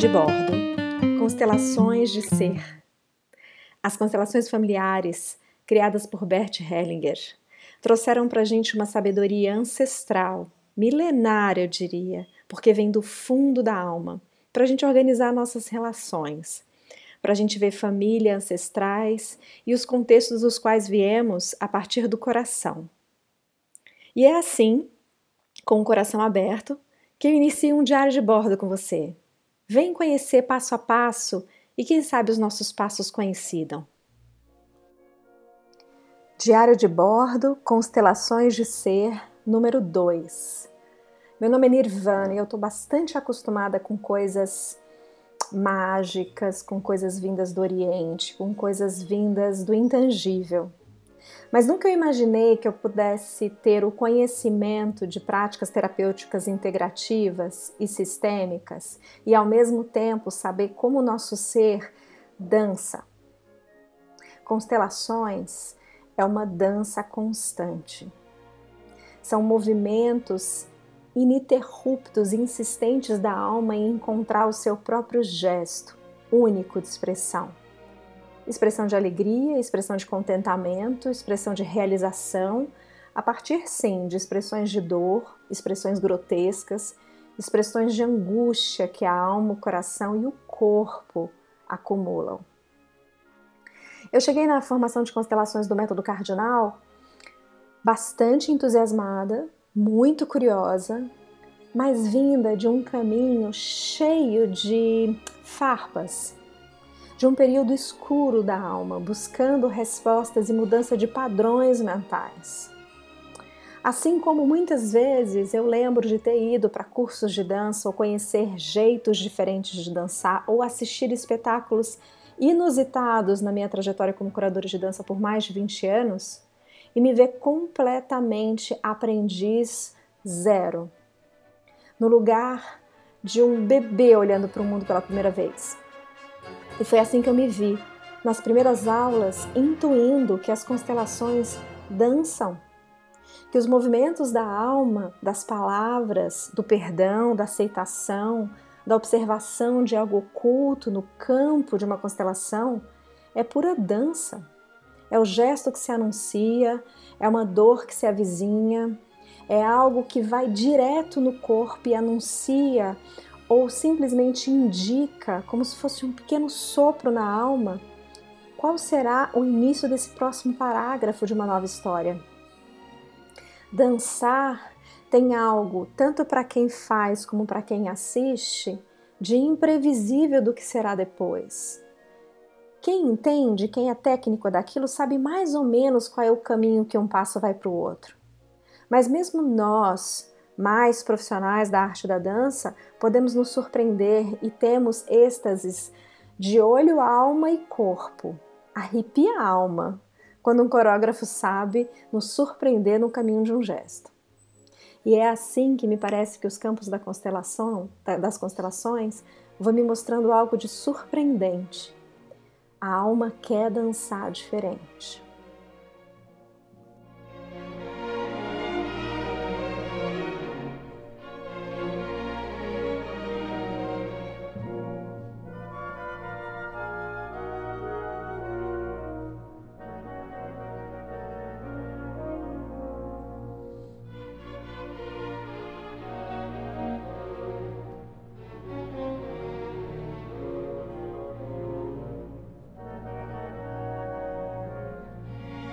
de bordo. Constelações de ser. As constelações familiares, criadas por Bert Hellinger, trouxeram para a gente uma sabedoria ancestral, milenária, eu diria, porque vem do fundo da alma, para a gente organizar nossas relações, para a gente ver família, ancestrais e os contextos dos quais viemos a partir do coração. E é assim, com o coração aberto, que eu inicio um diário de bordo com você. Vem conhecer passo a passo e quem sabe os nossos passos coincidam. Diário de bordo, constelações de ser, número 2. Meu nome é Nirvana e eu estou bastante acostumada com coisas mágicas, com coisas vindas do Oriente, com coisas vindas do intangível. Mas nunca eu imaginei que eu pudesse ter o conhecimento de práticas terapêuticas integrativas e sistêmicas e ao mesmo tempo saber como o nosso ser dança. Constelações é uma dança constante. São movimentos ininterruptos, insistentes da alma em encontrar o seu próprio gesto único de expressão expressão de alegria, expressão de contentamento, expressão de realização, a partir sim de expressões de dor, expressões grotescas, expressões de angústia que a alma, o coração e o corpo acumulam. Eu cheguei na formação de constelações do método cardinal bastante entusiasmada, muito curiosa, mas vinda de um caminho cheio de farpas, de um período escuro da alma, buscando respostas e mudança de padrões mentais. Assim como muitas vezes eu lembro de ter ido para cursos de dança ou conhecer jeitos diferentes de dançar ou assistir espetáculos inusitados na minha trajetória como curadora de dança por mais de 20 anos e me ver completamente aprendiz zero, no lugar de um bebê olhando para o mundo pela primeira vez. E foi assim que eu me vi, nas primeiras aulas, intuindo que as constelações dançam, que os movimentos da alma, das palavras, do perdão, da aceitação, da observação de algo oculto no campo de uma constelação é pura dança. É o gesto que se anuncia, é uma dor que se avizinha, é algo que vai direto no corpo e anuncia ou simplesmente indica, como se fosse um pequeno sopro na alma, qual será o início desse próximo parágrafo de uma nova história. Dançar tem algo, tanto para quem faz como para quem assiste, de imprevisível do que será depois. Quem entende, quem é técnico daquilo, sabe mais ou menos qual é o caminho que um passo vai para o outro. Mas mesmo nós, mais profissionais da arte da dança, podemos nos surpreender e temos êxtases de olho, alma e corpo. Arrepia a alma quando um coreógrafo sabe nos surpreender no caminho de um gesto. E é assim que me parece que os campos da constelação, das constelações vão me mostrando algo de surpreendente. A alma quer dançar diferente.